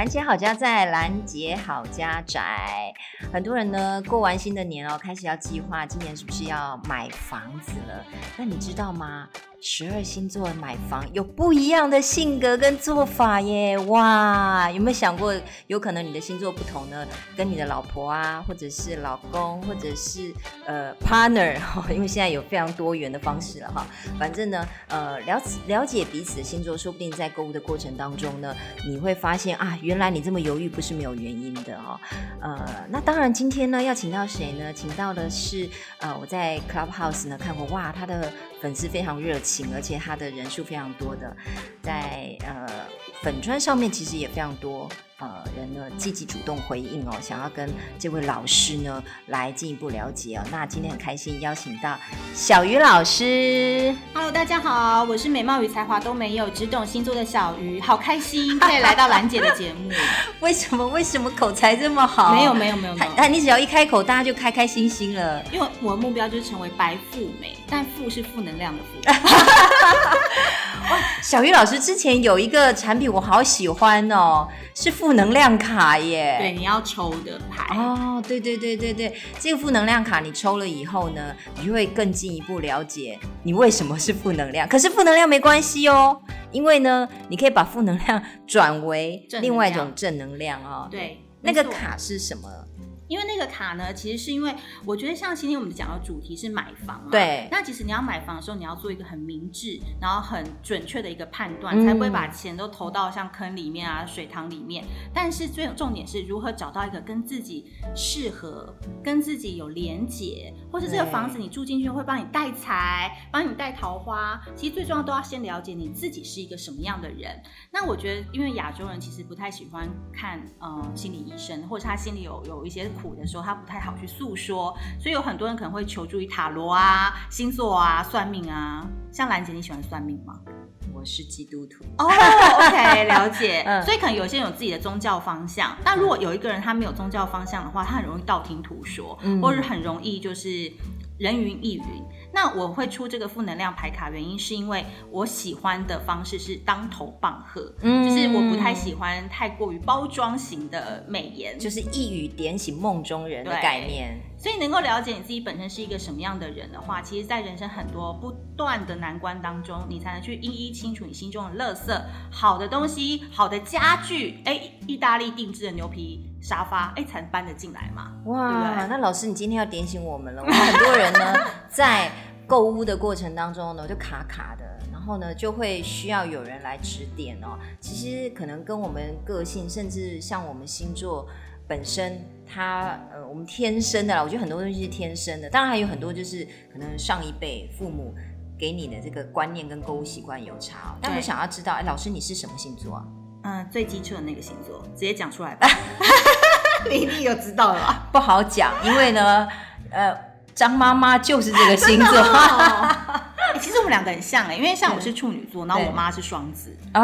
兰姐好家在，兰姐好家宅。很多人呢，过完新的年哦，开始要计划今年是不是要买房子了？那你知道吗？十二星座买房有不一样的性格跟做法耶！哇，有没有想过，有可能你的星座不同呢？跟你的老婆啊，或者是老公，或者是呃 partner，因为现在有非常多元的方式了哈。反正呢，呃，了解了解彼此的星座，说不定在购物的过程当中呢，你会发现啊，原来你这么犹豫不是没有原因的哦。呃，那当然今天呢，要请到谁呢？请到的是呃，我在 Clubhouse 呢看过，哇，他的。粉丝非常热情，而且他的人数非常多的，在呃粉砖上面其实也非常多。呃，人呢积极主动回应哦，想要跟这位老师呢来进一步了解哦。那今天很开心邀请到小鱼老师。Hello，大家好，我是美貌与才华都没有，只懂星座的小鱼，好开心可以来到兰姐的节目。为什么？为什么口才这么好？没有，没有，没有，没有。你只要一开口，大家就开开心心了。因为我的目标就是成为白富美，但负是负能量的负。哇，小鱼老师之前有一个产品，我好喜欢哦，是负能量卡耶。对，你要抽的牌哦。对对对对对，这个负能量卡你抽了以后呢，你就会更进一步了解你为什么是负能量。可是负能量没关系哦，因为呢，你可以把负能量转为另外一种正能量哦。对，那个卡是什么？因为那个卡呢，其实是因为我觉得像今天我们讲的主题是买房嘛，对。那其实你要买房的时候，你要做一个很明智，然后很准确的一个判断，才不会把钱都投到像坑里面啊、水塘里面。但是最重点是如何找到一个跟自己适合、跟自己有连结，或是这个房子你住进去会帮你带财、帮你带桃花。其实最重要都要先了解你自己是一个什么样的人。那我觉得，因为亚洲人其实不太喜欢看呃心理医生，或者他心里有有一些。苦的时候，他不太好去诉说，所以有很多人可能会求助于塔罗啊、星座啊、算命啊。像兰姐，你喜欢算命吗？我是基督徒哦、oh,，OK，了解。嗯、所以可能有些人有自己的宗教方向，但如果有一个人他没有宗教方向的话，他很容易道听途说，嗯、或者很容易就是人云亦云。那我会出这个负能量牌卡，原因是因为我喜欢的方式是当头棒喝，嗯，就是我不太喜欢太过于包装型的美颜，就是一语点醒梦中人的概念。所以能够了解你自己本身是一个什么样的人的话，其实，在人生很多不断的难关当中，你才能去一一清楚你心中的垃圾。好的东西，好的家具，哎，意大利定制的牛皮沙发，哎，才搬得进来嘛。哇，对对，那老师，你今天要点醒我们了。我们很多人呢，在购物的过程当中呢，就卡卡的，然后呢，就会需要有人来指点哦。其实可能跟我们个性，甚至像我们星座本身，它呃，我们天生的啦。我觉得很多东西是天生的，当然还有很多就是可能上一辈父母给你的这个观念跟购物习惯有差哦。但我想要知道，哎，老师你是什么星座啊？嗯，最基础的那个星座，直接讲出来吧。你一定有知道了吧？不好讲，因为呢，呃。张妈妈就是这个星座，欸，其实我们两个很像哎，欸，因为像我是处女座，然后我妈是双子。哦，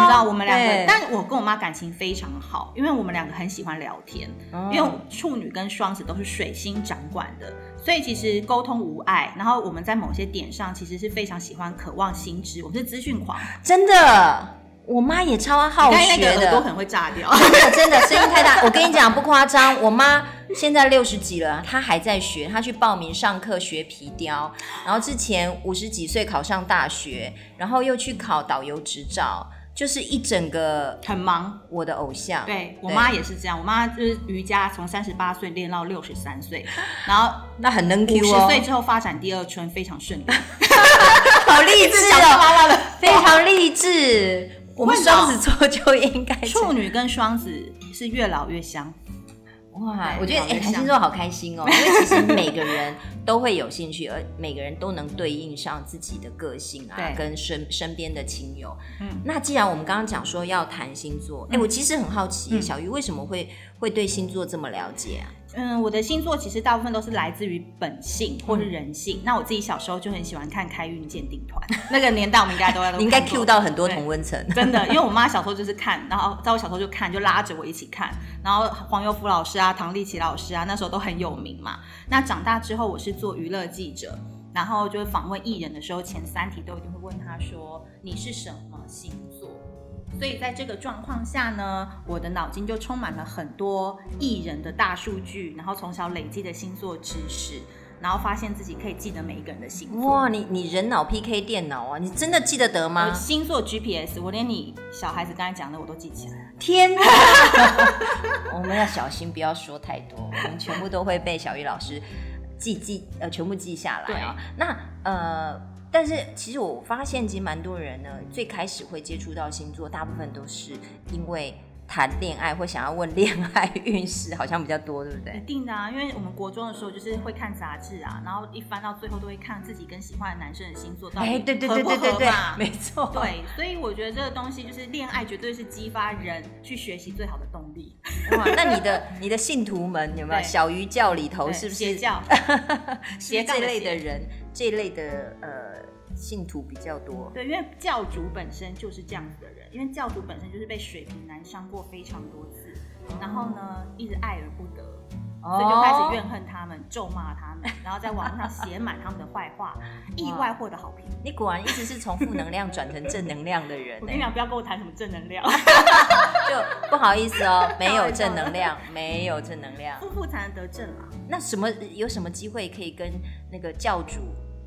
你知道我们两个，但我跟我妈感情非常好，因为我们两个很喜欢聊天，哦，因为处女跟双子都是水星掌管的，所以其实沟通无碍，然后我们在某些点上其实是非常喜欢、渴望新知，我们是资讯狂，真的。我妈也超好学的，耳朵可能会炸掉。真的，真的，声音太大。我跟你讲，不夸张。我妈现在六十几了，她还在学。她去报名上课学皮雕，然后之前五十几岁考上大学，然后又去考导游执照，就是一整个很忙。我的偶像，对，我妈也是这样。我妈就是瑜伽，从三十八岁练到六十三岁，然后 那很能 Q 哦。五十岁之后发展第二春，非常顺利。好励志哦，非常励志。我们双子座就应该处女跟双子是越老越香，哇！我觉得哎，谈星座好开心哦，因为其实每个人都会有兴趣，而每个人都能对应上自己的个性啊，跟身身边的亲友。嗯，那既然我们刚刚讲说要谈星座，哎，我其实很好奇，小鱼为什么会会对星座这么了解啊？嗯，我的星座其实大部分都是来自于本性或是人性。嗯、那我自己小时候就很喜欢看开运鉴定团，那个年代我们应该都要。你应该 cue 到很多同温层，真的，因为我妈小时候就是看，然后在我小时候就看，就拉着我一起看。然后黄油福老师啊，唐立奇老师啊，那时候都很有名嘛。那长大之后，我是做娱乐记者，然后就是访问艺人的时候，前三题都一定会问他说：“你是什么星座？”所以在这个状况下呢，我的脑筋就充满了很多艺人的大数据，然后从小累积的星座知识。然后发现自己可以记得每一个人的星座。哇，你你人脑 PK 电脑啊，你真的记得得吗？星座 GPS，我连你小孩子刚才讲的我都记起来。天哪！我们要小心，不要说太多，我们全部都会被小鱼老师记记呃全部记下来啊。那呃，但是其实我发现，其实蛮多人呢，最开始会接触到星座，大部分都是因为。谈恋爱或想要问恋爱运势，好像比较多，对不对？一定的啊，因为我们国中的时候就是会看杂志啊，然后一翻到最后都会看自己跟喜欢的男生的星座到底 合不合嘛。对对对对对对，没错。对，所以我觉得这个东西就是恋爱，绝对是激发人去学习最好的动力。哇，那你的你的信徒们有没有小鱼教里头是不是？邪教，邪这类的人，这类的呃。信徒比较多，对，因为教主本身就是这样子的人，因为教主本身就是被水瓶男伤过非常多次，然后呢，一直爱而不得，所以就开始怨恨他们，咒骂他们，然后在网上写满他们的坏话，意外获得好评。你果然一直是从负能量转成正能量的人。我跟你讲，不要跟我谈什么正能量，就不好意思哦，没有正能量，没有正能量，负负才能得正啊。那什么有什么机会可以跟那个教主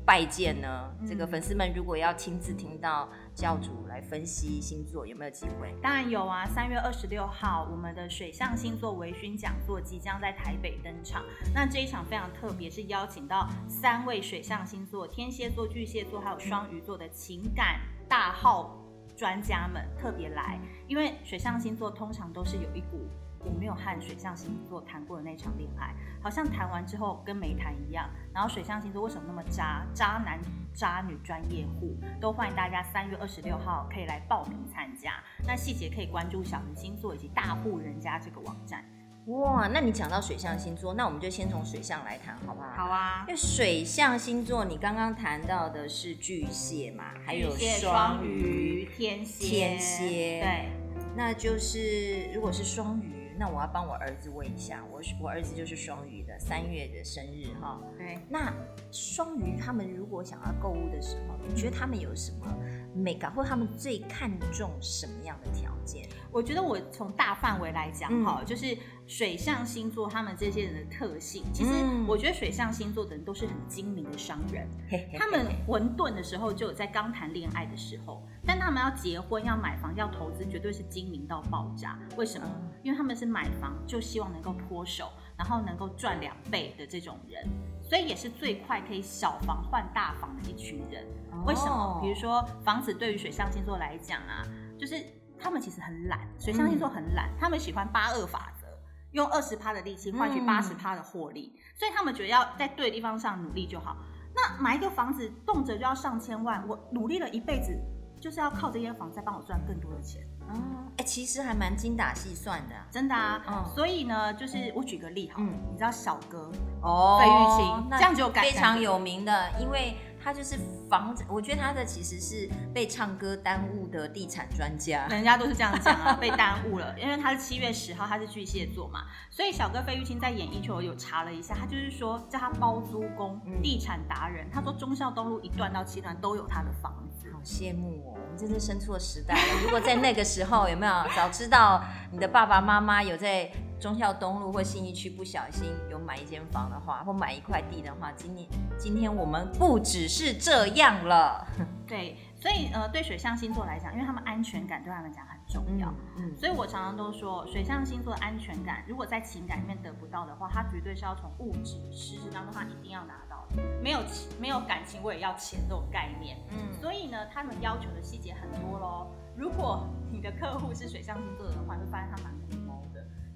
拜见呢？这个粉丝们如果要亲自听到教主来分析星座，有没有机会？当然有啊！三月二十六号，我们的水象星座微醺讲座即将在台北登场。那这一场非常特别，是邀请到三位水象星座：天蝎座、巨蟹座还有双鱼座的情感大号专家们特别来。因为水象星座通常都是有一股。我没有和水象星座谈过的那场恋爱，好像谈完之后跟没谈一样。然后水象星座为什么那么渣？渣男渣女专业户都欢迎大家三月二十六号可以来报名参加。那细节可以关注小鱼星座以及大户人家这个网站。哇，那你讲到水象星座，那我们就先从水象来谈，好不好？好啊。因为水象星座，你刚刚谈到的是巨蟹嘛，还有双鱼、天蝎、天蝎。对，那就是如果是双鱼。那我要帮我儿子问一下，我我儿子就是双鱼的，三月的生日哈。对。那双鱼他们如果想要购物的时候，你觉得他们有什么美感，或他们最看重什么样的条件？我觉得我从大范围来讲哈，嗯、就是水象星座他们这些人的特性。其实我觉得水象星座的人都是很精明的商人，嗯、他们混沌的时候就有在刚谈恋爱的时候，但他们要结婚、要买房、要投资，绝对是精明到爆炸。为什么？因为他们是买房就希望能够脱手，然后能够赚两倍的这种人，所以也是最快可以小房换大房的一群人。为什么？比如说房子对于水象星座来讲啊，就是他们其实很懒，水象星座很懒，他们喜欢八二法则，用二十趴的力气换取八十趴的获利，所以他们觉得要在对的地方上努力就好。那买一个房子动辄就要上千万，我努力了一辈子，就是要靠这间房再帮我赚更多的钱。哦，哎、欸，其实还蛮精打细算的，真的啊。嗯，所以呢，就是我举个例哈，嗯，你知道小哥哦，费玉清，这样就非常有名的，因为他就是房子，我觉得他的其实是被唱歌耽误的地产专家，人家都是这样讲啊，被耽误了，因为他是七月十号，他是巨蟹座嘛，所以小哥费玉清在演艺圈我有查了一下，他就是说叫他包租公，地产达人，他说忠孝东路一段到七段都有他的房子，好羡慕哦。真是生错时代了。如果在那个时候有没有早知道你的爸爸妈妈有在忠孝东路或信义区不小心有买一间房的话，或买一块地的话，今年今天我们不只是这样了。对，所以呃，对水象星座来讲，因为他们安全感对他们讲很重要，嗯，嗯，所以我常常都说，水象星座的安全感，如果在情感里面得不到的话，他绝对是要从物质实质当中他一定要拿到的。没有情没有感情，我也要钱这种概念，嗯，所以呢，他们要求的细节很多喽。如果你的客户是水象星座的话，会发现他蛮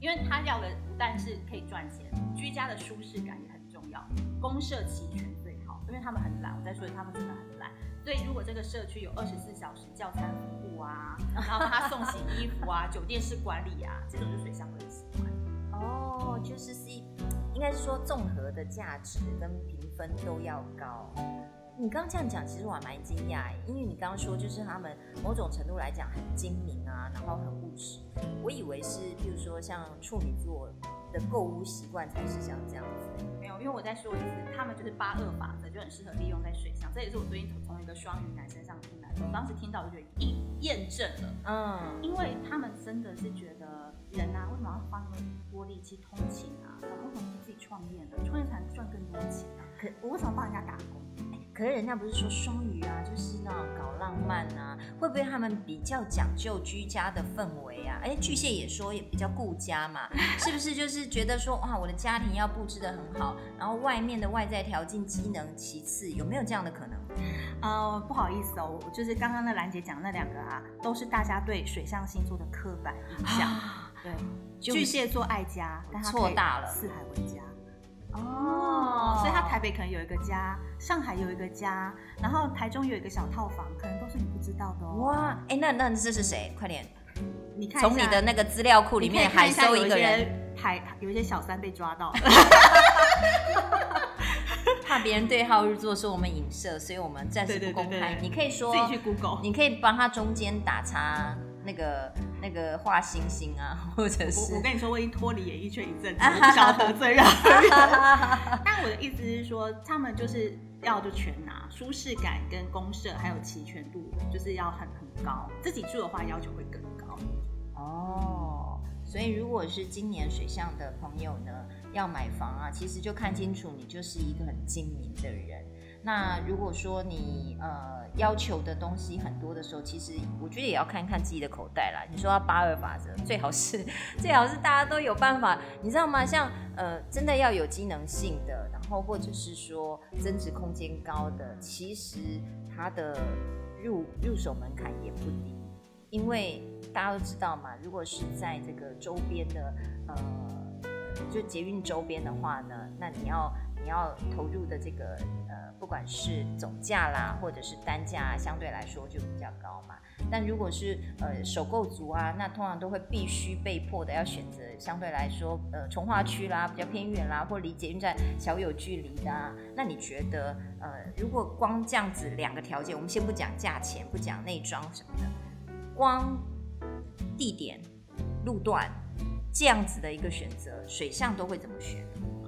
因为他要的不但是可以赚钱，居家的舒适感也很重要，公社齐全最好，因为他们很懒。我再说他们真的很懒，所以如果这个社区有二十四小时叫餐服务啊，然后他送洗衣服啊，酒店式管理啊，这种就水象会喜欢。哦，就是 C，应该是说综合的价值跟评分都要高。你刚刚这样讲，其实我还蛮惊讶，因为你刚刚说就是他们某种程度来讲很精明啊，然后很务实。我以为是，比如说像处女座。的购物习惯才是像这样子。没有，因为我在说一次，他们就是八二法则，就很适合利用在水上。这也是我最近从一个双鱼男身上听来的。我当时听到，我就觉得验验证了。嗯，因为他们真的是觉得人啊，为什么要花那么多力气通勤啊？然后为什么不自己创业呢？创业才能赚更多钱啊？可我为什么帮人家打工？可是人家不是说双鱼啊，就是那种搞浪漫啊，会不会他们比较讲究居家的氛围啊？哎，巨蟹也说也比较顾家嘛，是不是？就是觉得说哇，我的家庭要布置得很好，然后外面的外在条件机能其次，有没有这样的可能？呃，不好意思哦，就是刚刚那兰姐讲的那两个啊，都是大家对水象星座的刻板印象。啊、对，巨蟹座爱家，但他错大了，四海为家。哦，所以他台北可能有一个家，上海有一个家，然后台中有一个小套房，可能都是你不知道的哦。哇，哎，那那这是谁？快点，你看，从你的那个资料库里面还搜一个人，还有一些小三被抓到了，怕别人对号入座说我们影射，所以我们暂时不公开。对对对对，你可以说自己去 Google，你可以帮他中间打叉。那个那个画星星啊，或者是我，我跟你说，我已经脱离演艺圈一阵子，我不想得罪 人。但我的意思是说，他们就是要就全拿，舒适感跟公社还有齐全度，就是要很很高。自己住的话，要求会更高。哦，所以如果是今年水象的朋友呢，要买房啊，其实就看清楚，你就是一个很精明的人。那如果说你呃要求的东西很多的时候，其实我觉得也要看看自己的口袋啦。你说要八二法则，最好是最好是大家都有办法，你知道吗？像呃真的要有机能性的，然后或者是说增值空间高的，其实它的入入手门槛也不低，因为大家都知道嘛，如果是在这个周边的呃就捷运周边的话呢，那你要。你要投入的这个呃，不管是总价啦，或者是单价，相对来说就比较高嘛。但如果是呃首购族啊，那通常都会必须被迫的要选择相对来说呃从化区啦，比较偏远啦，或离捷运站小有距离的啊。那你觉得呃，如果光这样子两个条件，我们先不讲价钱，不讲内装什么的，光地点、路段这样子的一个选择，水象都会怎么选？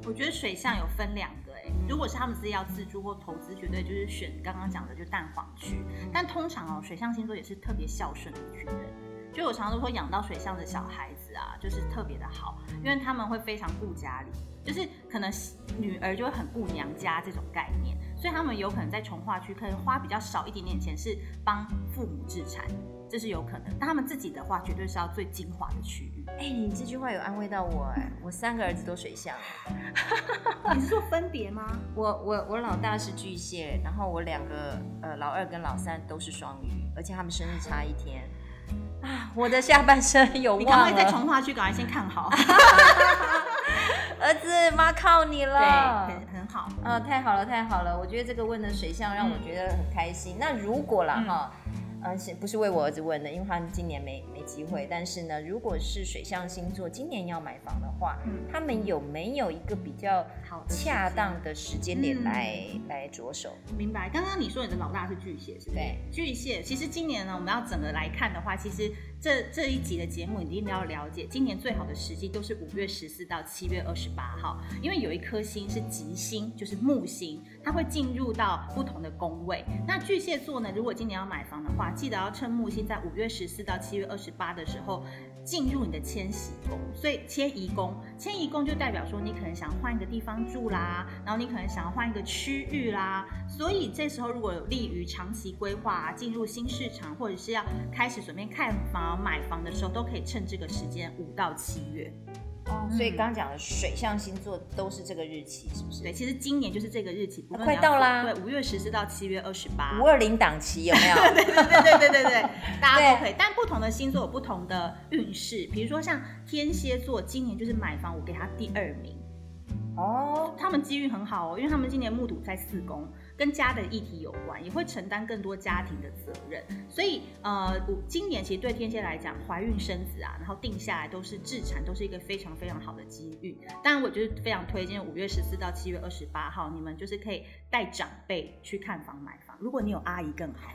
我觉得水象有分两个哎，如果是他们自己要自住或投资，绝对就是选刚刚讲的就蛋黄区。但通常哦，水象星座也是特别孝顺的一群人，就我常常都会养到水象的小孩子啊，就是特别的好，因为他们会非常顾家里，就是可能女儿就会很顾娘家这种概念，所以他们有可能在从化区可能花比较少一点点钱，是帮父母置产。这是有可能，但他们自己的话，绝对是要最精华的区域。哎、欸，你这句话有安慰到我哎，我三个儿子都水象。你是说分别吗？我我我老大是巨蟹，然后我两个呃老二跟老三都是双鱼，而且他们生日差一天。啊，我的下半生有望了。你赶快在从化区，赶快先看好。儿子，妈靠你了。对，很很好。呃，太好了，太好了。我觉得这个问的水象让我觉得很开心。嗯、那如果啦哈。嗯呃，是不是为我儿子问的？因为他今年没没机会。但是呢，如果是水象星座今年要买房的话，嗯、他们有没有一个比较好恰当的时间点来、嗯、来着手？明白。刚刚你说你的老大是巨蟹，是不是？对，巨蟹。其实今年呢，我们要整个来看的话，其实。这这一集的节目，你一定要了解，今年最好的时机都是五月十四到七月二十八号，因为有一颗星是吉星，就是木星，它会进入到不同的宫位。那巨蟹座呢，如果今年要买房的话，记得要趁木星在五月十四到七月二十八的时候进入你的迁徙宫。所以迁移宫，迁移宫就代表说你可能想换一个地方住啦，然后你可能想要换一个区域啦。所以这时候如果有利于长期规划啊，进入新市场，或者是要开始准备看房。买房的时候都可以趁这个时间，五到七月。哦，所以刚刚讲的水象星座都是这个日期，是不是？对，其实今年就是这个日期，啊、快到啦。对，五月十四到七月二十八，五二零档期有没有？对对对对对对对，大家都可以。但不同的星座有不同的运势，比如说像天蝎座，今年就是买房，我给他第二名。哦，他们机遇很好哦，因为他们今年木土在四宫。跟家的议题有关，也会承担更多家庭的责任，所以呃，今年其实对天蝎来讲，怀孕生子啊，然后定下来都是置产，都是一个非常非常好的机遇。当然，我就是非常推荐五月十四到七月二十八号，你们就是可以带长辈去看房买房。如果你有阿姨更好，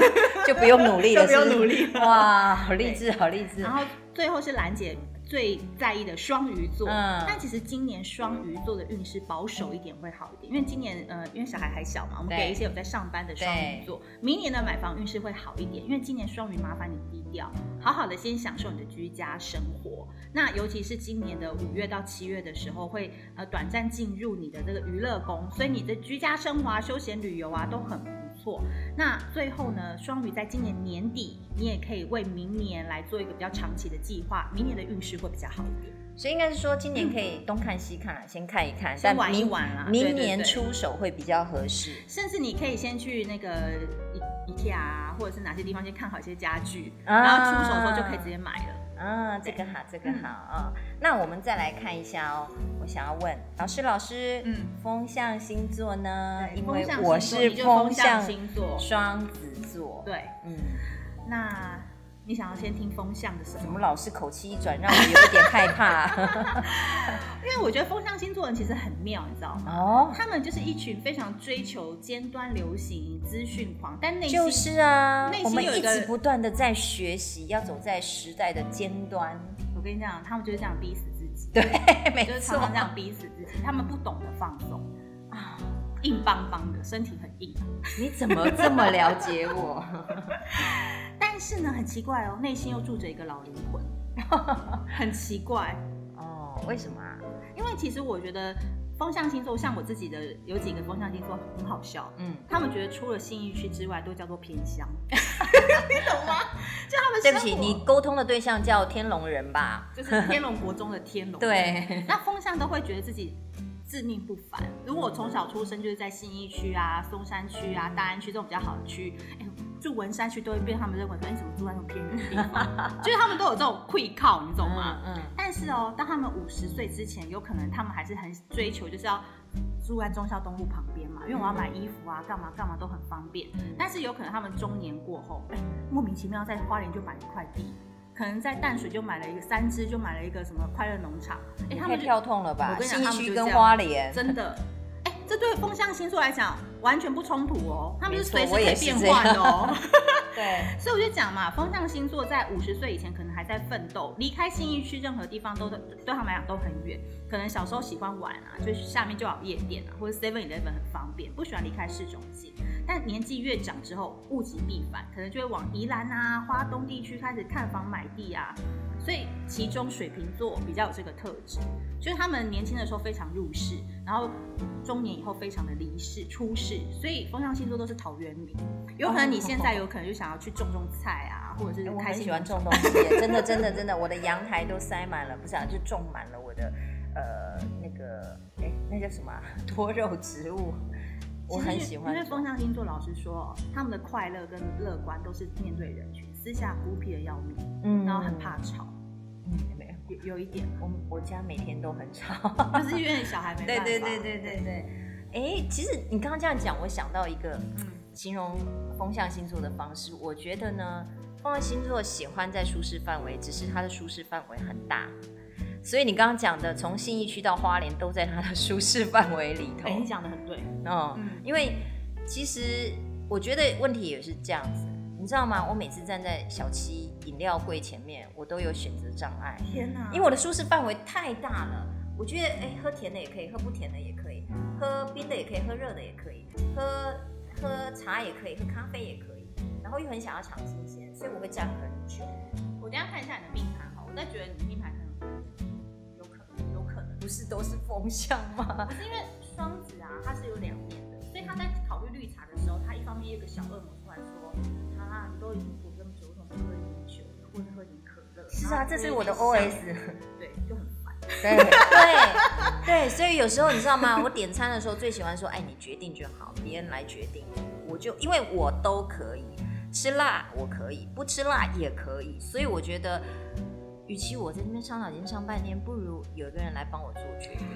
就不用努力了，就不用努力了。哇，好励志，好励志。然后最后是兰姐最在意的双鱼座，嗯，但其实今年双鱼座的运势保守一点会好一点，因为今年呃，因为小孩还小嘛，我们给一些有在上班的双鱼座，明年的买房运势会好一点，因为今年双鱼麻烦你低调，好好的先享受你的居家生活。那尤其是今年的五月到七月的时候，会呃短暂进入你的这个娱乐宫，所以你的居家生活啊、休闲旅游啊都很。错，那最后呢？双鱼在今年年底，你也可以为明年来做一个比较长期的计划，明年的运势会比较好一点。所以应该是说，今年可以东看西看，嗯、先看一看，先玩一玩啦。明年出手会比较合适。甚至你可以先去那个 IKEA 啊，或者是哪些地方先看好一些家具，啊、然后出手的时候就可以直接买了。啊，这个好，这个好啊、嗯哦。那我们再来看一下哦。我想要问老师，老师，嗯，风象星座呢？因为我是风象星座，双子座。对，嗯。那你想要先听风向的什么？怎么老是口气一转，让我有一点害怕？因为我觉得风向星座人其实很妙，你知道吗？哦。他们就是一群非常追求尖端流行资讯狂，但内心就是啊，内心有一直不断的在学习，要走在时代的尖端。我跟你讲，他们就是这样逼死自己，对，没错，就是常常这样逼死自己。他们不懂得放松啊，硬邦邦的身体很硬。你怎么这么了解我？但是呢，很奇怪哦，内心又住着一个老灵魂，很奇怪哦。为什么啊？因为其实我觉得风象星座，像我自己的有几个风象星座很好笑，嗯，他们觉得除了信义区之外，都叫做偏乡，你懂吗？就他们对不起，你沟通的对象叫天龙人吧？就是天龙国中的天龙。对，那风象都会觉得自己自命不凡。如果我从小出生就是在信义区啊、松山区啊、大安区这种比较好的区。住文山区都会被他们认为说，你、欸、怎么住在那种偏远的地方？就是他们都有这种愧靠，你懂吗？嗯。嗯，但是哦，当他们五十岁之前，有可能他们还是很追求，就是要住在忠孝东路旁边嘛，因为我要买衣服啊，干嘛干嘛都很方便。但是有可能他们中年过后，哎、欸，莫名其妙在花莲就买一块地，可能在淡水就买了一个三芝，就买了一个什么快乐农场。哎、欸，他们跳痛了吧？我跟你讲，他们跟花莲真的。这对风象星座来讲完全不冲突哦，他们是随时可以变换的哦。对，所以我就讲嘛，风象星座在五十岁以前可能还在奋斗，离开新义区任何地方都对他们来讲都很远。可能小时候喜欢玩啊，就是下面就有夜店啊，或者 Seven Eleven 很方便，不喜欢离开市中心。但年纪越长之后，物极必反，可能就会往宜兰啊、花东地区开始看房买地啊。所以其中水瓶座比较有这个特质，就是他们年轻的时候非常入世，然后中年以后非常的离世出世。所以风象星座都是陶渊明，有可能你现在有可能就想要去种种菜啊，或者是。我很喜欢种东西，真的 真的真的，我的阳台都塞满了，不是啊，就种满了我的呃那个哎那叫什么 多肉植物，我很喜欢。因为风象星座老实说，他们的快乐跟乐观都是面对人群。私下孤僻的要命，嗯，然后很怕吵，嗯，没有，有有一点，我我家每天都很吵，就是因为小孩没办法。对对对对对。对，哎，其实你刚刚这样讲，我想到一个形容风象星座的方式，我觉得呢，风象星座喜欢在舒适范围，只是它的舒适范围很大，所以你刚刚讲的从信义区到花莲都在它的舒适范围里头。哎，你讲的很对，哦，嗯，因为其实我觉得问题也是这样子。你知道吗？我每次站在小七饮料柜前面，我都有选择障碍。天哪！因为我的舒适范围太大了。我觉得，哎、欸，喝甜的也可以，喝不甜的也可以，喝冰的也可以，喝热的也可以，喝喝茶也可以，喝咖啡也可以。然后又很想要尝新鲜，所以我会站很久。我等一下看一下你的命盘哈，我在觉得你的命盘可能有可能，有可能不是都是风向吗？不是因为双子啊，它是有两面的，所以他在考虑绿茶的时候，他一方面有个小恶魔突然说。都已经不这么久，为什么不喝一点酒，或者喝点可乐？是啊，这是我的 OS。对，就很烦。对对对，所以有时候你知道吗？我点餐的时候最喜欢说：“哎，你决定就好，别人来决定。”我就因为我都可以吃辣，我可以不吃辣也可以，所以我觉得，与其我在那边伤脑筋上半天，不如有一个人来帮我做决定。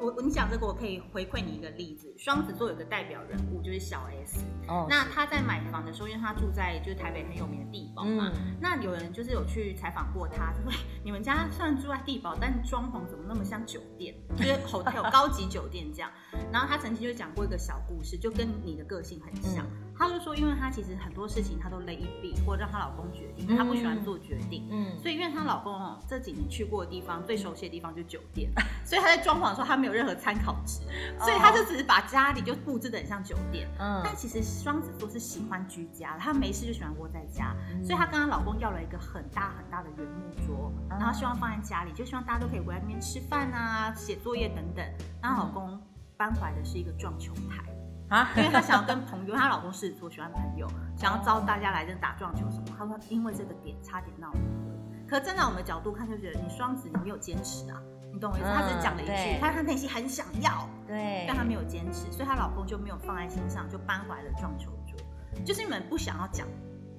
我你讲这个，我可以回馈你一个例子。双子座有个代表人物就是小 S。哦。那他在买房的时候，因为他住在就是台北很有名的地堡嘛。嗯。那有人就是有去采访过他，就说：“你们家虽然住在地堡，但是装潢怎么那么像酒店？就是 hotel 高级酒店这样。”然后他曾经就讲过一个小故事，就跟你的个性很像。嗯她就说，因为她其实很多事情她都勒一笔或者让她老公决定，她不喜欢做决定。嗯，所以因为她老公哦这几年去过的地方最熟悉的地方就是酒店，所以她在装潢的时候她没有任何参考值，所以她就只是把家里就布置的很像酒店。嗯，但其实双子座是喜欢居家的，她没事就喜欢窝在家，所以她跟她老公要了一个很大很大的圆木桌，然后希望放在家里，就希望大家都可以围在那边吃饭啊、写作业等等。她老公搬回来的是一个撞球台。啊，因为她想要跟朋友，她老公狮子座喜欢朋友，想要招大家来这打撞球什么。她说因为这个点差点闹离婚。可站在我们的角度看，就觉得你双子你没有坚持啊，你懂我意思？她只讲了一句，她她内心很想要，对，但她没有坚持，所以她老公就没有放在心上，就搬回来了撞球桌。就是你们不想要讲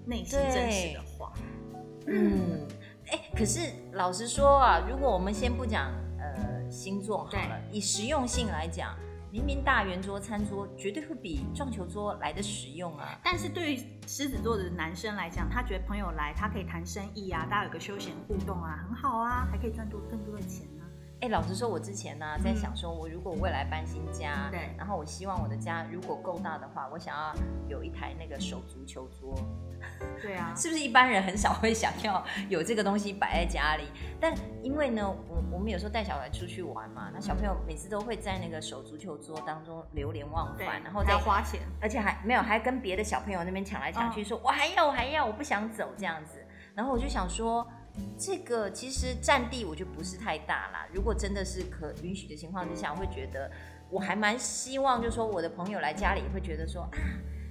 内心真实的话。嗯，哎，可是老实说啊，如果我们先不讲呃星座好了，以实用性来讲。明明大圆桌、餐桌绝对会比撞球桌来的实用啊！但是对于狮子座的男生来讲，他觉得朋友来，他可以谈生意啊，大家有个休闲互动啊，很好啊，还可以赚多更多的钱呢、哎、欸，老实说，我之前呢、啊、在想说，我如果未来搬新家，对、嗯，然后我希望我的家如果够大的话，我想要有一台那个手足球桌。对啊，是不是一般人很少会想要有这个东西摆在家里？但因为呢，我我们有时候带小孩出去玩嘛，那小朋友每次都会在那个手足球桌当中流连忘返，然后再花钱，而且还没有还跟别的小朋友那边抢来抢去，说我还要我还要我不想走这样子。然后我就想说，这个其实占地我觉得不是太大啦。如果真的是可允许的情况之下，我会觉得我还蛮希望，就是说我的朋友来家里会觉得说啊，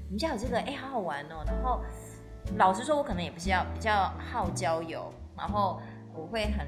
你们家有这个哎，好好玩哦，然后。老实说，我可能也不是要比较好交友，然后我会很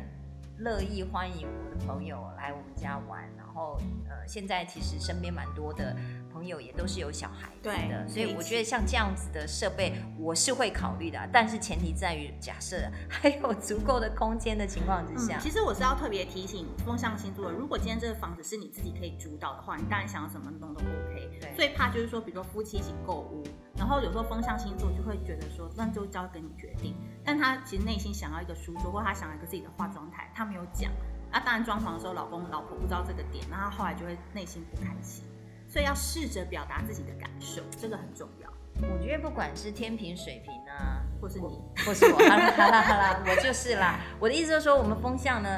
乐意欢迎我的朋友来我们家玩，然后呃，现在其实身边蛮多的朋友也都是有小孩子的，所以我觉得像这样子的设备我是会考虑的，但是前提在于假设 还有足够的空间的情况之下。嗯，其实我是要特别提醒风象星座，如果今天这个房子是你自己可以主导的话，你当然想要什么弄都 OK。最怕就是说，比如说夫妻一起购物。然后有时候风象星座就会觉得说，那就交给你决定。但他其实内心想要一个书桌，或他想要一个自己的化妆台，他没有讲。那当然装潢的时候，老公老婆不知道这个点，那他后来就会内心不开心。所以要试着表达自己的感受，这个很重要。我觉得不管是天平、水平啊，或是你，或是我，好啦好啦好啦，我就是啦。我的意思就是说，我们风象呢，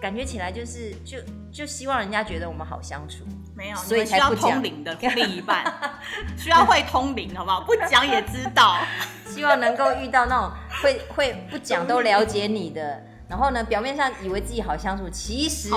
感觉起来就是就就希望人家觉得我们好相处。没有，所以才需要通灵的 另一半，需要会通灵，好不好？不讲也知道。希望能够遇到那种会会不讲都了解你的，然后呢，表面上以为自己好相处，其实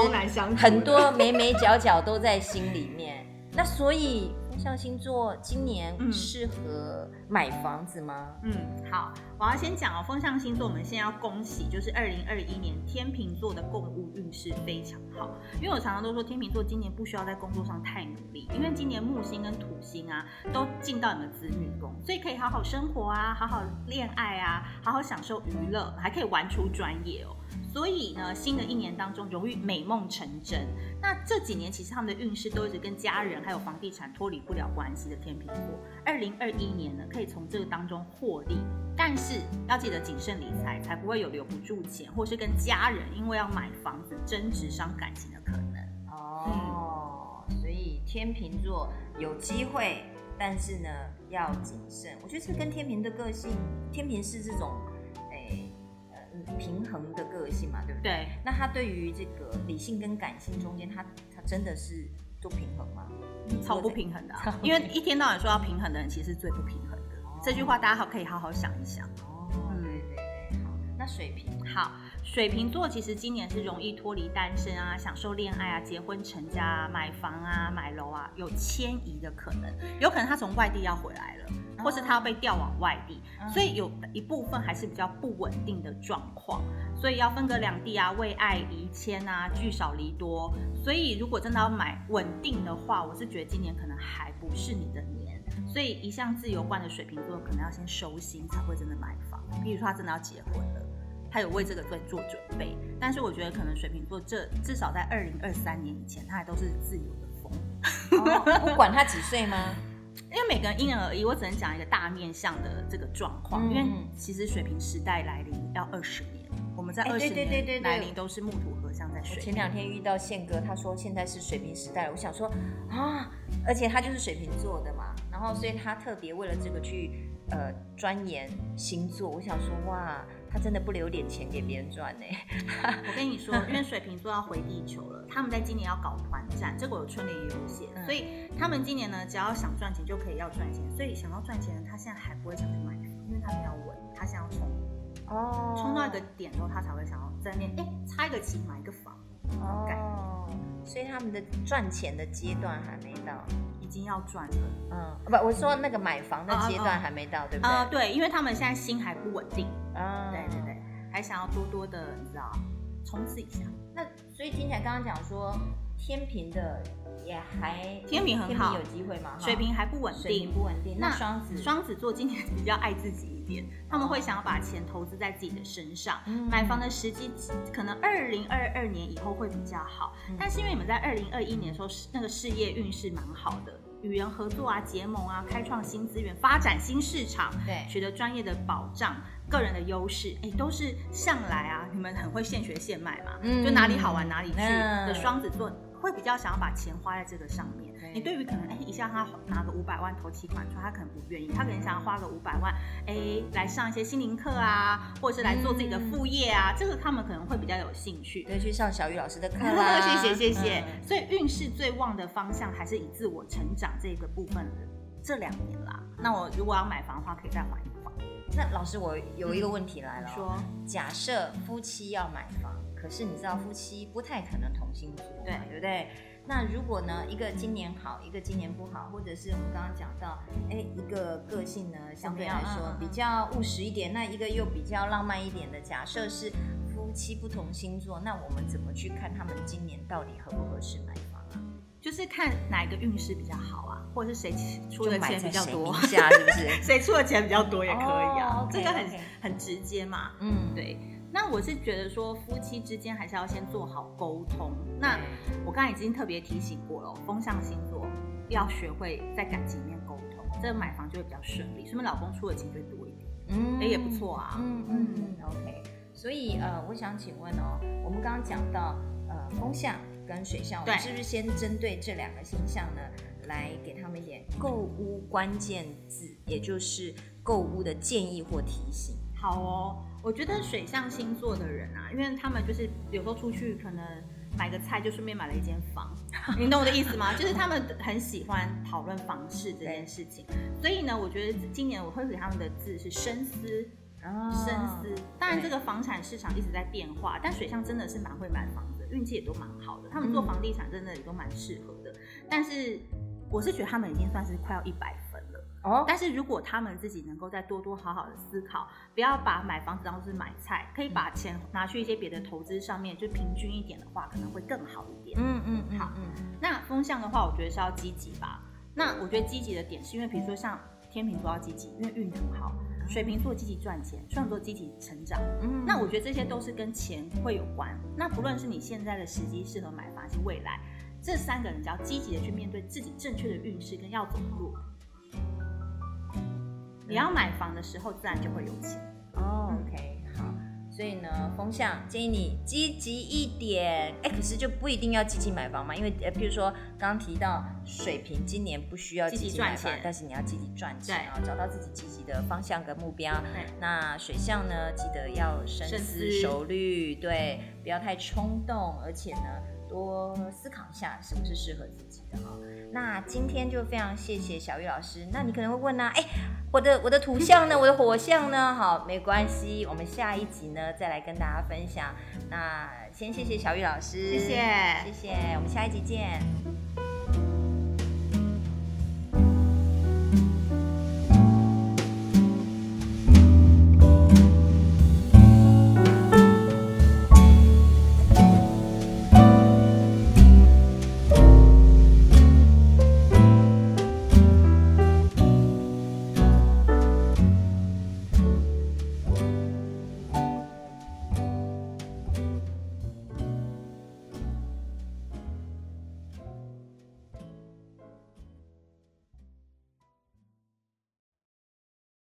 很多眉眉角角都在心里面。那所以。风象星座今年适合买房子吗？嗯，好，我要先讲哦。风象星座，我们现在要恭喜，就是二零二一年天秤座的共物运势非常好。因为我常常都说，天秤座今年不需要在工作上太努力，因为今年木星跟土星啊都进到你们子女宫，所以可以好好生活啊，好好恋爱啊，好好享受娱乐，还可以玩出专业哦。所以呢，新的一年当中容易美梦成真。那这几年其实他们的运势都一直跟家人还有房地产脱离不了关系的天秤座。二零二一年呢，可以从这个当中获利，但是要记得谨慎理财，才不会有留不住钱，或是跟家人因为要买房子争执伤感情的可能。哦，所以天秤座有机会，但是呢要谨慎。我觉得这跟天秤的个性，天秤是这种。平衡的个性嘛，对不对？对。那他对于这个理性跟感性中间，他他真的是都平衡吗？超不平衡的啊，因为一天到晚说要平衡的人，其实是最不平衡的。哦。这句话大家好可以好好想一想。哦，对对对。好，那水瓶，好。水瓶座其实今年是容易脱离单身啊，享受恋爱啊，结婚成家啊，买房啊，买楼啊，有迁移的可能，有可能他从外地要回来了，或是他要被调往外地，所以有一部分还是比较不稳定的状况，所以要分隔两地啊，为爱移迁啊，聚少离多，所以如果真的要买稳定的话，我是觉得今年可能还不是你的年，所以一向自由惯的水瓶座可能要先收心才会真的买房，比如说他真的要结婚了。他有为这个在做准备，但是我觉得可能水瓶座这至少在二零二三年以前，他还都是自由的风。哦、不管他几岁吗？因为每个人因人而异，我只能讲一个大面向的这个状况。嗯、因为其实水瓶时代来临要二十年，我们在二十年来临都是木土合相在水。前两天遇到宪哥，他说现在是水瓶时代，我想说啊，而且他就是水瓶座的嘛，然后所以他特别为了这个去呃钻研星座。我想说，哇，他真的不留点钱给别人赚呢。我跟你说，因为水瓶座要回地球了，他们在今年要搞团战，这个我春联也有写，所以他们今年呢，只要想赚钱就可以要赚钱。所以想要赚钱的他现在还不会想去买房，因为他们要稳，他想要冲哦，冲到一个点之后，他才会想要在那边哎插一个旗买一个房哦。所以他们的赚钱的阶段还没到，已经要赚了。嗯，不，我说那个买房的阶段还没到，对不对？啊、呃，对，因为他们现在心还不稳定。啊、嗯，对对对，还想要多多的，你知道，冲刺一下。那所以听起来刚刚讲说，天平的也还天平很好，有机会吗？水平还不稳定，不稳定。那双子，双子座今年比较爱自己。点他们会想要把钱投资在自己的身上，嗯、买房的时机可能二零二二年以后会比较好，嗯、但是因为你们在二零二一年的时候，那个事业运势蛮好的，与人合作啊、结盟啊、开创新资源、发展新市场，对，取得专业的保障、个人的优势，哎，都是向来啊，你们很会现学现卖嘛，嗯、就哪里好玩哪里去的双子座。会比较想要把钱花在这个上面。你对于可能哎，一下他拿个五百万投期款出来，他可能不愿意，他可能想要花个五百万，哎，来上一些心灵课啊，或者是来做自己的副业啊，这个他们可能会比较有兴趣。对，去上小雨老师的课 啦。谢谢谢谢。所以运势最旺的方向还是以自我成长这个部分的这两年啦。那我如果要买房的话，可以再缓一缓。那老师，我有一个问题来了，说假设夫妻要买房。可是你知道夫妻不太可能同星座，对对不对？那如果呢，一个今年好，一个今年不好，或者是我们刚刚讲到，哎，一个个性呢相对来说比较务实一点，那一个又比较浪漫一点的，假设是夫妻不同星座，那我们怎么去看他们今年到底合不合适买房啊？就是看哪一个运势比较好啊，或者是谁出的钱比较多，下是不是？谁出的钱比较多也可以啊，这个很很直接嘛，嗯，对。那我是觉得说，夫妻之间还是要先做好沟通。那我刚才已经特别提醒过了，风象星座要学会在感情里面沟通，这个买房就会比较顺利。说明老公出的钱就会多一点，嗯，也不错啊。嗯嗯嗯，OK。所以呃，我想请问哦，我们刚刚讲到呃风象跟水象，我们是不是先针对这两个星象呢，来给他们一点购物关键字，也就是购物的建议或提醒？好哦。我觉得水象星座的人啊，因为他们就是有时候出去可能买个菜，就顺便买了一间房，你懂我的意思吗？就是他们很喜欢讨论房事这件事情，所以呢，我觉得今年我会给他们的字是深思，深思。当然，这个房产市场一直在变化，但水象真的是蛮会买房子，运气也都蛮好的，他们做房地产真的也都蛮适合的。但是，我是觉得他们已经算是快要一百。哦，但是如果他们自己能够再多多好好的思考，不要把买房子当做是买菜，可以把钱拿去一些别的投资上面，就平均一点的话，可能会更好一点。嗯嗯嗯，好。嗯，那风向的话，我觉得是要积极吧。那我觉得积极的点是因为，比如说像天秤座要积极，因为运很好；水瓶座积极赚钱，双子座积极成长。嗯，那我觉得这些都是跟钱会有关。那不论是你现在的时机适合买房，还是未来，这三个人只要积极的去面对自己正确的运势跟要走的路。你要买房的时候，自然就会有钱。哦，OK，好。所以呢，风向建议你积极一点。哎，可是就不一定要积极买房嘛，因为呃，比如说刚刚提到水平今年不需要积极赚钱，但是你要积极赚钱啊，找到自己积极的方向跟目标。那水象呢，记得要深思熟虑，对，不要太冲动，而且呢，多思考一下是不是适合自己的哈。那今天就非常谢谢小玉老师。那你可能会问呢、啊，哎，我的我的土象呢，我的火象呢？好，没关系，我们下一集呢再来跟大家分享。那先谢谢小玉老师，谢谢，谢谢，我们下一集见。